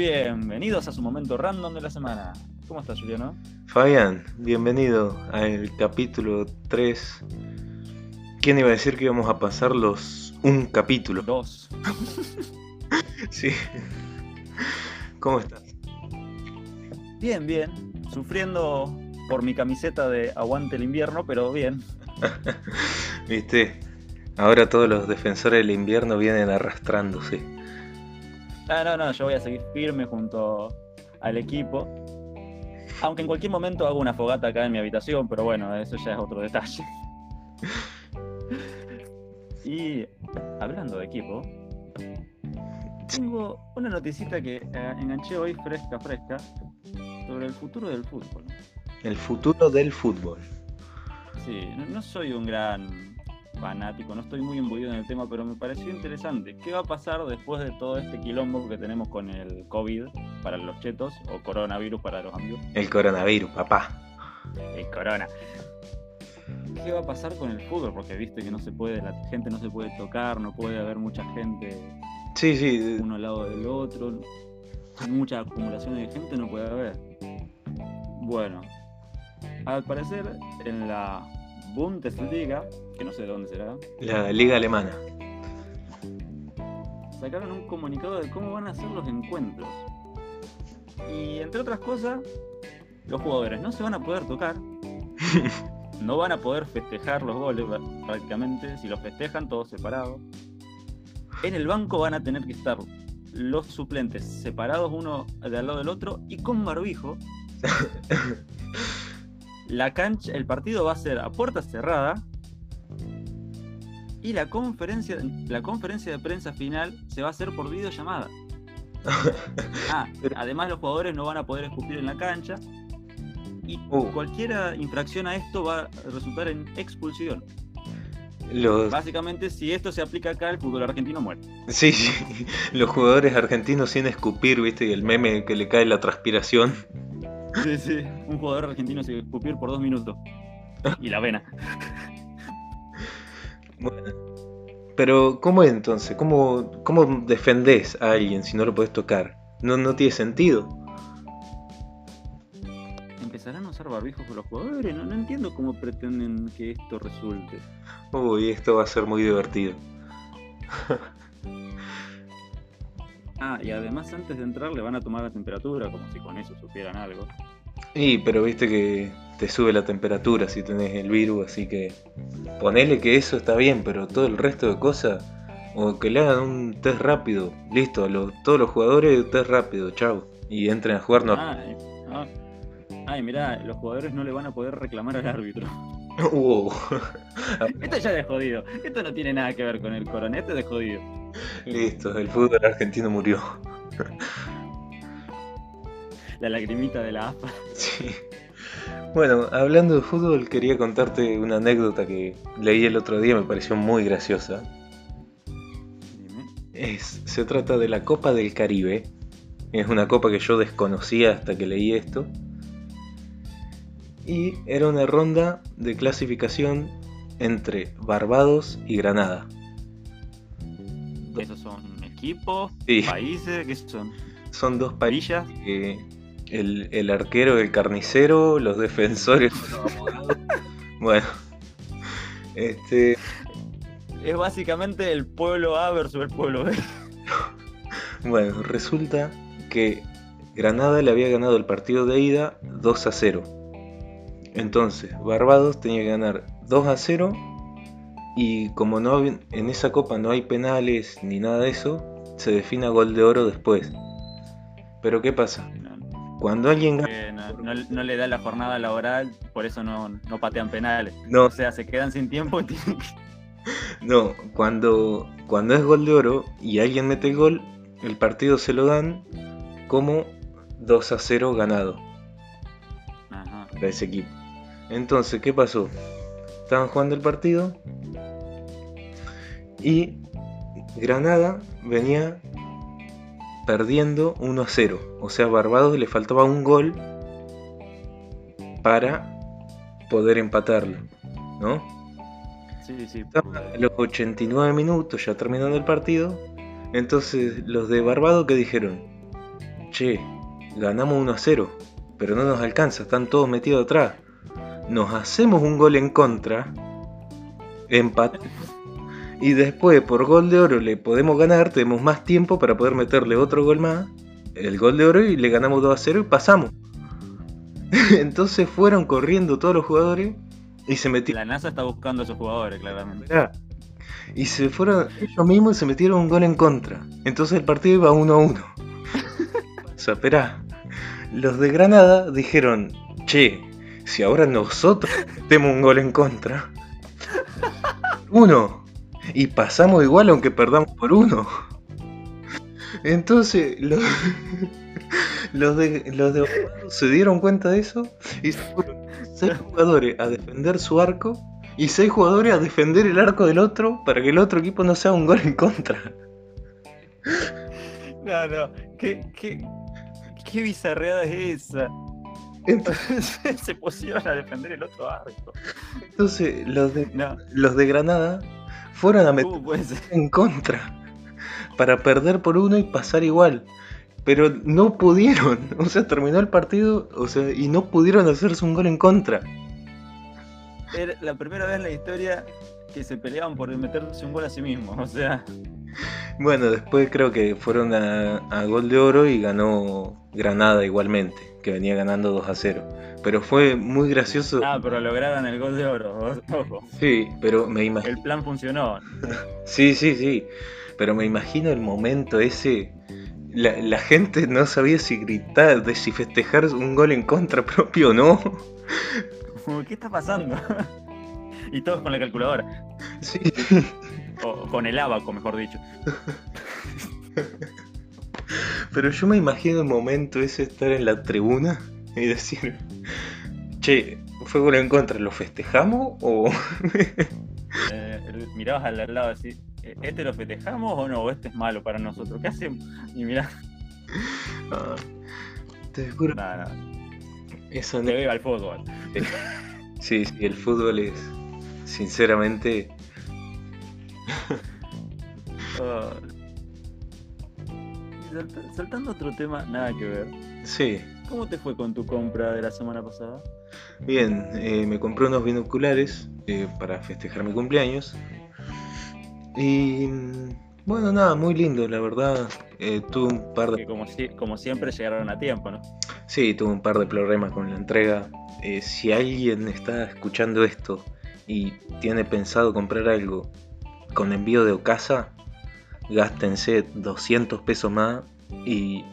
Bienvenidos a su momento random de la semana. ¿Cómo estás, Juliano? Fabián, bienvenido al capítulo 3. ¿Quién iba a decir que íbamos a pasar los un capítulo? Dos. Sí. ¿Cómo estás? Bien, bien. Sufriendo por mi camiseta de aguante el invierno, pero bien. Viste, ahora todos los defensores del invierno vienen arrastrándose. Ah, no, no, yo voy a seguir firme junto al equipo. Aunque en cualquier momento hago una fogata acá en mi habitación, pero bueno, eso ya es otro detalle. Y hablando de equipo, tengo una noticita que eh, enganché hoy fresca, fresca, sobre el futuro del fútbol. El futuro del fútbol. Sí, no, no soy un gran fanático, no estoy muy imbuido en el tema, pero me pareció interesante. ¿Qué va a pasar después de todo este quilombo que tenemos con el COVID para los chetos o coronavirus para los amigos? El coronavirus, papá. El corona. ¿Qué va a pasar con el fútbol? Porque viste que no se puede, la gente no se puede tocar, no puede haber mucha gente Sí, sí. uno al lado del otro, mucha acumulación de gente no puede haber. Bueno, al parecer en la Bundesliga, que no sé de dónde será, La liga alemana. sacaron un comunicado de cómo van a ser los encuentros. Y entre otras cosas, los jugadores no se van a poder tocar, no van a poder festejar los goles prácticamente, si los festejan todos separados. En el banco van a tener que estar los suplentes separados uno de al lado del otro y con barbijo. La cancha, el partido va a ser a puerta cerrada y la conferencia, la conferencia de prensa final se va a hacer por videollamada. Ah, además los jugadores no van a poder escupir en la cancha y Uh. cualquier infracción a esto va a resultar en expulsión. Los, Básicamente, si esto se aplica acá, el fútbol argentino muere. sí, sí. Los jugadores argentinos sin escupir, viste, y el meme que le cae la transpiración. Sí, sí. Un jugador argentino se escupir por dos minutos. Y la vena. Bueno. Pero, ¿cómo es entonces? ¿Cómo, cómo defendés a alguien si no lo podés tocar? No, no tiene sentido. ¿Empezarán a usar barbijos con los jugadores? No, no entiendo cómo pretenden que esto resulte. Uy, esto va a ser muy divertido. Ah, y además antes de entrar le van a tomar la temperatura, como si con eso supieran algo. Y, pero viste que te sube la temperatura si tenés el virus, así que ponele que eso está bien, pero todo el resto de cosas, o que le hagan un test rápido, listo, los- todos los jugadores test rápido, chao, y entren a jugar normal. Ay, ah. Ay, mirá, los jugadores no le van a poder reclamar al árbitro. Wow. Esto ya es de jodido. Esto no tiene nada que ver con el coronete de jodido. listo, el fútbol argentino murió. La lagrimita de la AFA. Sí. Bueno, hablando de fútbol, quería contarte una anécdota que leí el otro día, me pareció muy graciosa. Dime. Es, se trata de la Copa del Caribe. Es una copa que yo desconocía hasta que leí esto. Y era una ronda de clasificación entre Barbados y Granada. ¿Esos son equipos? Sí. ¿Países? ¿Qué son? Son dos países. El, el arquero, el carnicero, los defensores, los abogados. Bueno, este, Es básicamente el pueblo A versus el pueblo B. bueno, resulta que Granada le había ganado el partido de ida 2 a 0. Entonces, Barbados tenía que ganar 2 a 0 y como no en esa copa no hay penales ni nada de eso, se define a gol de oro después. Pero ¿qué pasa? Cuando alguien gana... no- no- no le da la jornada laboral, por eso no, no patean penales. No, O sea, se quedan sin tiempo y tienen que- No, cuando, cuando es gol de oro y alguien mete el gol, el partido se lo dan como 2 a 0 ganado Ajá. para ese equipo. Entonces, ¿qué pasó? Estaban jugando el partido y Granada venía perdiendo 1 a 0. O sea, a Barbados le faltaba un gol para poder empatarlo, ¿no? Sí, sí. Estaban a los 89 minutos, ya terminando el partido. Entonces, los de Barbado que dijeron, che, ganamos 1 a 0, pero no nos alcanza, están todos metidos atrás. Nos hacemos un gol en contra, empate, y después por gol de oro le podemos ganar, tenemos más tiempo para poder meterle otro gol más, el gol de oro y le ganamos 2 a 0 y pasamos. Entonces fueron corriendo todos los jugadores y se metieron. La NASA está buscando a esos jugadores, claramente. Mirá, Y se fueron ellos mismos y se metieron un gol en contra. Entonces el partido iba 1 a 1. o sea, esperá. Los de Granada dijeron, che, si ahora nosotros metemos un gol en contra. Uno. Y pasamos igual aunque perdamos por uno. Entonces, los, los de, los de se dieron cuenta de eso y se fueron seis jugadores a defender su arco y seis jugadores a defender el arco del otro para que el otro equipo no sea un gol en contra. No, no. ¿Qué, qué, qué bizarreada es esa? Entonces, Se pusieron a defender el otro arco. entonces, los, de, No, los de Granada fueron a meter ¿cómo puede ser? en contra para perder por uno y pasar igual. Pero no pudieron, o sea, terminó el partido, o sea, y no pudieron hacerse un gol en contra. Era la primera vez en la historia que se peleaban por meterse un gol a sí mismos. O sea, Bueno, después creo que fueron a, a gol de oro y ganó Granada igualmente, que venía ganando 2 a 0. Pero fue muy gracioso. ah, pero lograron el gol de oro. Ojo, Sí, pero me imagino. el plan funcionó. Sí, sí, sí. Pero me imagino el momento ese. La, la gente no sabía si gritar, de si festejar un gol en contra propio o no. ¿Qué está pasando? y todos con la calculadora. Sí. O con el abaco, mejor dicho. Pero yo me imagino el momento ese estar en la tribuna y decir, che, fue gol en contra, ¿lo festejamos o...? Eh, mirabas al lado así, "¿E- ¿este lo festejamos o no? ¿O este es malo para nosotros? ¿Qué hacemos? Y mirá, Ah, te juro, nada, nada. eso Te no... veo al fútbol. Sí, sí, el fútbol es, sinceramente, Ah. Saltando otro tema, nada que ver. sí. ¿Cómo te fue con tu compra de la semana pasada? Bien, eh, me compré unos binoculares eh, para festejar mi cumpleaños. Y bueno, nada, muy lindo, la verdad. Eh, tuve un par de Que como, si- como siempre llegaron a tiempo, ¿no? Sí, tuve un par de problemas con la entrega. Eh, si alguien está escuchando esto y tiene pensado comprar algo con envío de Ocasa, gástense 200 pesos más y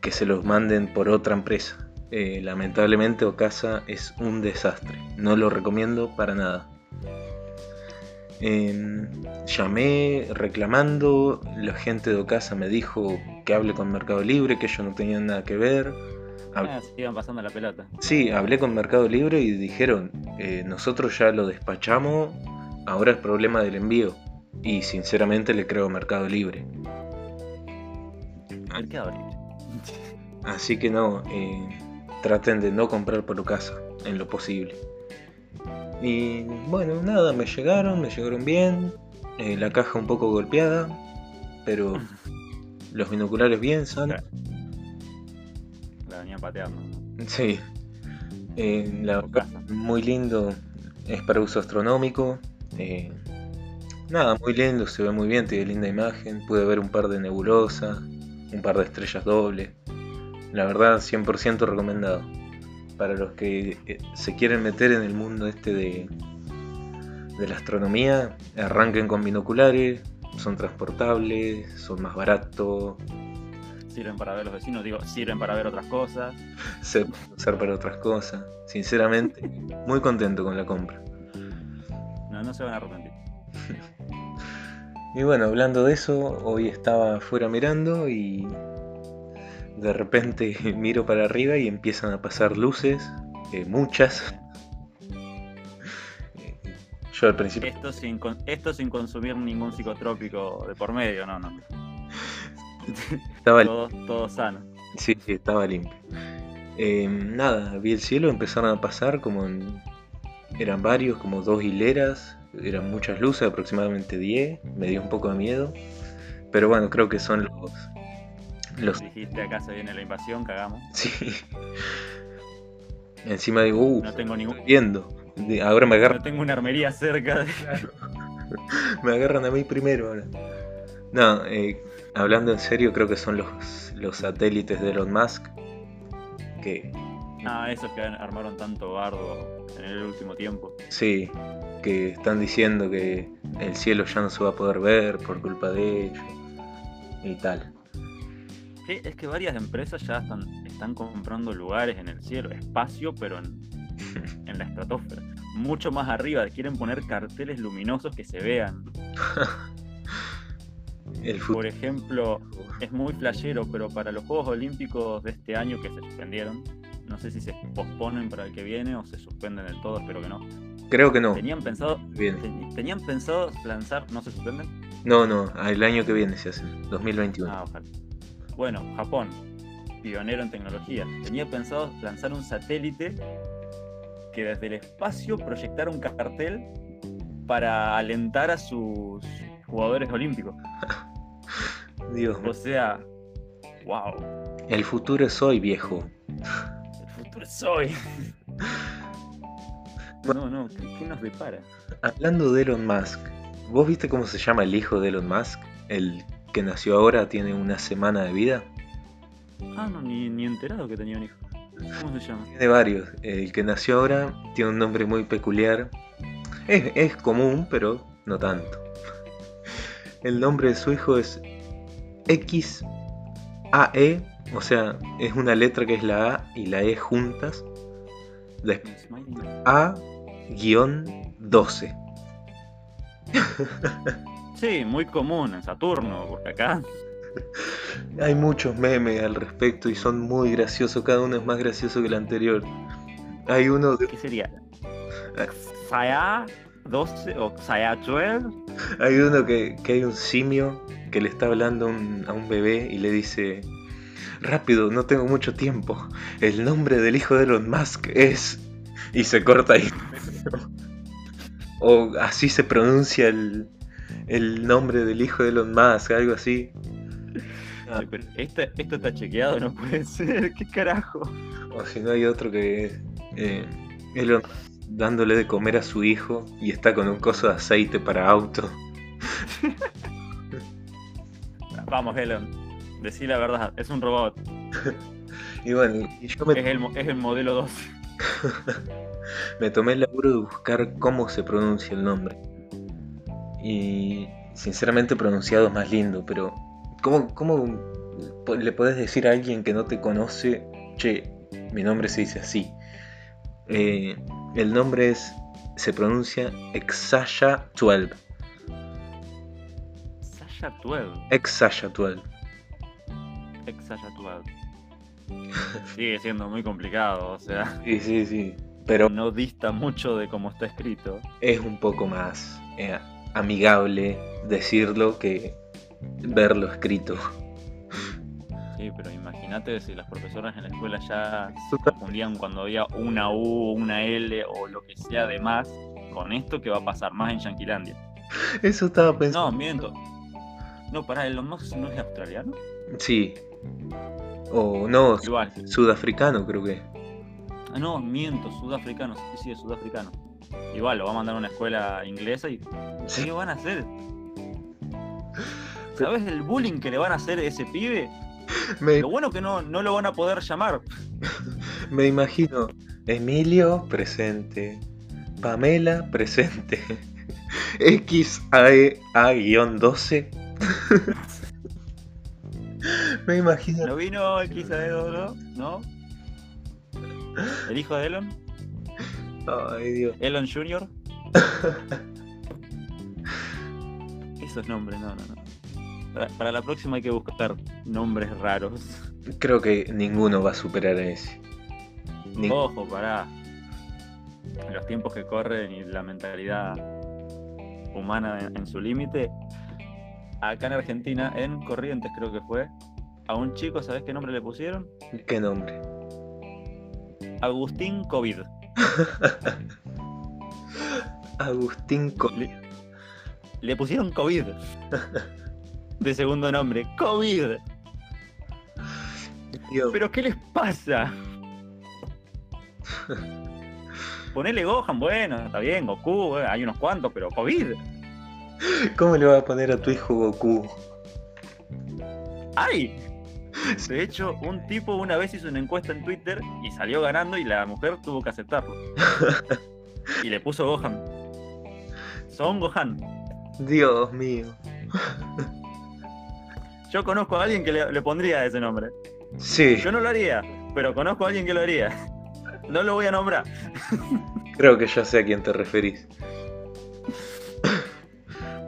que se los manden por otra empresa. Eh, lamentablemente Ocasa es un desastre, no lo recomiendo para nada. Em, llamé reclamando, la gente de Ocasa me dijo que hable con Mercado Libre, que ellos no tenían nada que ver. Hab- Ah, se iban pasando la pelota. Sí, hablé con Mercado Libre y dijeron, eh, nosotros ya lo despachamos, ahora es problema del envío. Y sinceramente le creo a Mercado Libre. Mercado Libre. Así que no, eh, traten de no comprar por casa en lo posible. Y bueno, nada, me llegaron, me llegaron bien. eh, la caja un poco golpeada, pero los binoculares bien sanos. La venían pateando. Sí. Eh, la muy lindo. Es para uso astronómico. eh, nada, muy lindo, se ve muy bien, tiene linda imagen. Pude ver un par de nebulosas, un par de estrellas dobles. La verdad, 100% recomendado. Para los que eh, se quieren meter en el mundo este de, de la astronomía, arranquen con binoculares. Son transportables, son más baratos, Sirven para ver los vecinos, digo, sirven para ver otras cosas. se puede usar para otras cosas. Sinceramente, muy contento con la compra. No, no se van a arrepentir. Y bueno, hablando de eso, hoy estaba afuera mirando y de repente miro para arriba y empiezan a pasar luces, eh, muchas. Yo al principio... Esto sin, esto sin consumir ningún psicotrópico de por medio, no, no. Estaba, Todo, todo sano. sí, sí, estaba limpio. Eh, nada, vi el cielo, empezaron a pasar como en- Eran varios, como dos hileras, eran muchas luces, aproximadamente 10, me dio un poco de miedo. Pero bueno, creo que son los, Los... Dijiste acá se viene la invasión, cagamos. Sí. Encima digo, uh, No tengo ningún. viendo. Ahora me No agarran, tengo una armería cerca de. me agarran a mí primero ahora. No, eh, hablando en serio, creo que son los, los satélites de Elon Musk. Que Ah, esos que armaron tanto bardo en el último tiempo. sí, que están diciendo que el cielo ya no se va a poder ver por culpa de ellos. Y tal. Sí, es que varias empresas ya están, están comprando lugares en el cielo, espacio, pero en, en la estratosfera. Mucho más arriba, quieren poner carteles luminosos que se vean. El Por ejemplo, es muy flashero, pero para los Juegos Olímpicos de este año que se suspendieron, no sé si se posponen para el que viene o se suspenden del todo, espero que no. Creo que no. Tenían pensado, Bien. te- tenían pensado lanzar, ¿no se suspenden? No, no, el año que viene se hace, 2021. Ah, ojalá. Bueno, Japón, pionero en tecnología, tenía pensado lanzar un satélite que desde el espacio proyectara un cartel para alentar a sus jugadores olímpicos. Dios, O sea, wow, el futuro es hoy, viejo. Hoy. No, no, ¿qué, qué nos depara? Hablando de Elon Musk, ¿vos viste cómo se llama el hijo de Elon Musk? El que nació ahora tiene una semana de vida. Ah, no, ni, ni enterado que tenía un hijo. ¿Cómo se llama? Tiene varios. El que nació ahora tiene un nombre muy peculiar. Es, es común, pero no tanto. El nombre de su hijo es XAE, o sea, es una letra que es la A y la E juntas. Después Smiley. A-12. Sí, muy común en Saturno, porque acá. Hay muchos memes al respecto y son muy graciosos, cada uno es más gracioso que el anterior. Hay uno de, ¿Qué sería? Saya 12 o Saya 12. hay uno que, que hay un simio que le está hablando un, a un bebé y le dice rápido, no tengo mucho tiempo. El nombre del hijo de Elon Musk es y se corta ahí. o así se pronuncia el, el nombre del hijo de Elon Musk, algo así. Ah. Pero esta- esto está chequeado, no puede ser. ¿Qué carajo? O si no hay otro que es eh, Elon dándole de comer a su hijo y está con un coso de aceite para auto. Vamos, Elon. Decí la verdad, es un robot. Y bueno, y yo me, Es el, mo- es el modelo 2. me tomé el laburo de buscar cómo se pronuncia el nombre. Y sinceramente pronunciado es más lindo, pero ¿cómo, cómo le podés decir a alguien que no te conoce, che, mi nombre se dice así? Eh, el nombre es, se pronuncia Exaya 12. Sasha 12. Exaya 12. Ex Sasha 12. Sigue siendo muy complicado, o sea, Sí, sí, sí. Pero no dista mucho de cómo está escrito. es un poco más eh, amigable decirlo que verlo escrito. Sí, pero imagínate si las profesoras en la escuela ya se confundían cuando había una U, una L o lo que sea de más. Con esto, ¿qué va a pasar? Más en Yanquilandia. Eso estaba pensando. No, miento. No, pará, Elon Musk no es australiano. Sí. O no, Igual. sudafricano creo que. Ah, no, miento, sudafricano. Sí, sí, es sudafricano. Igual, lo va a mandar a una escuela inglesa y. Sí. ¿Qué van a hacer? ¿Sabes el bullying que le van a hacer a ese pibe? Me, Lo bueno que no, no lo van a poder llamar. me imagino. Emilio presente. Pamela presente. XAE-12. Me imagino. ¿No vino el Quisadedo, no? ¿No? ¿El hijo de Elon? Ay, Dios. ¿Elon Jr.? Esos nombres, no, no, no. Para, para la próxima hay que buscar nombres raros. Creo que ninguno va a superar a ese. Ni- Ojo, pará. Los tiempos que corren y la mentalidad humana en, en su límite. Acá en Argentina, en Corrientes creo que fue, a un chico, ¿sabes qué nombre le pusieron? ¿Qué nombre? Agustín COVID. Agustín Co- Le, le pusieron COVID. De segundo nombre, COVID. Dios. ¿Pero qué les pasa? Ponele Gohan, bueno, está bien, Goku, eh, hay unos cuantos, pero COVID. ¿Cómo le vas a poner a tu hijo Goku? ¡Ay! De hecho, un tipo una vez hizo una encuesta en Twitter y salió ganando y la mujer tuvo que aceptarlo. Y le puso Gohan. Son Gohan. Dios mío. Yo conozco a alguien que le, le pondría ese nombre. Sí, Yo no lo haría, pero conozco a alguien que lo haría. No lo voy a nombrar. creo que ya sé a quién te referís.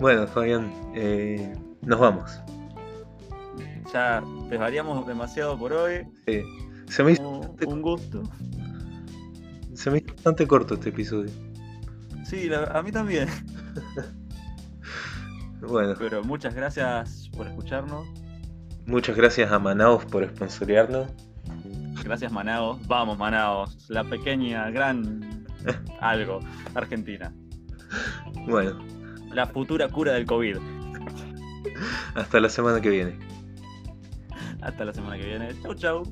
Bueno, Fabián, eh, nos vamos. Ya desvariamos demasiado por hoy. Eh, se, me hizo, Un, un gusto. se me hizo bastante corto este episodio. Sí, la- a mí también. Bueno, Pero muchas gracias por escucharnos. muchas gracias a Manaus por sponsorearnos. Gracias Manaos. Vamos Manaos. La pequeña, gran algo. Argentina. Bueno, La futura cura del COVID. hasta la semana que viene. Hasta la semana que viene. Chau, chau.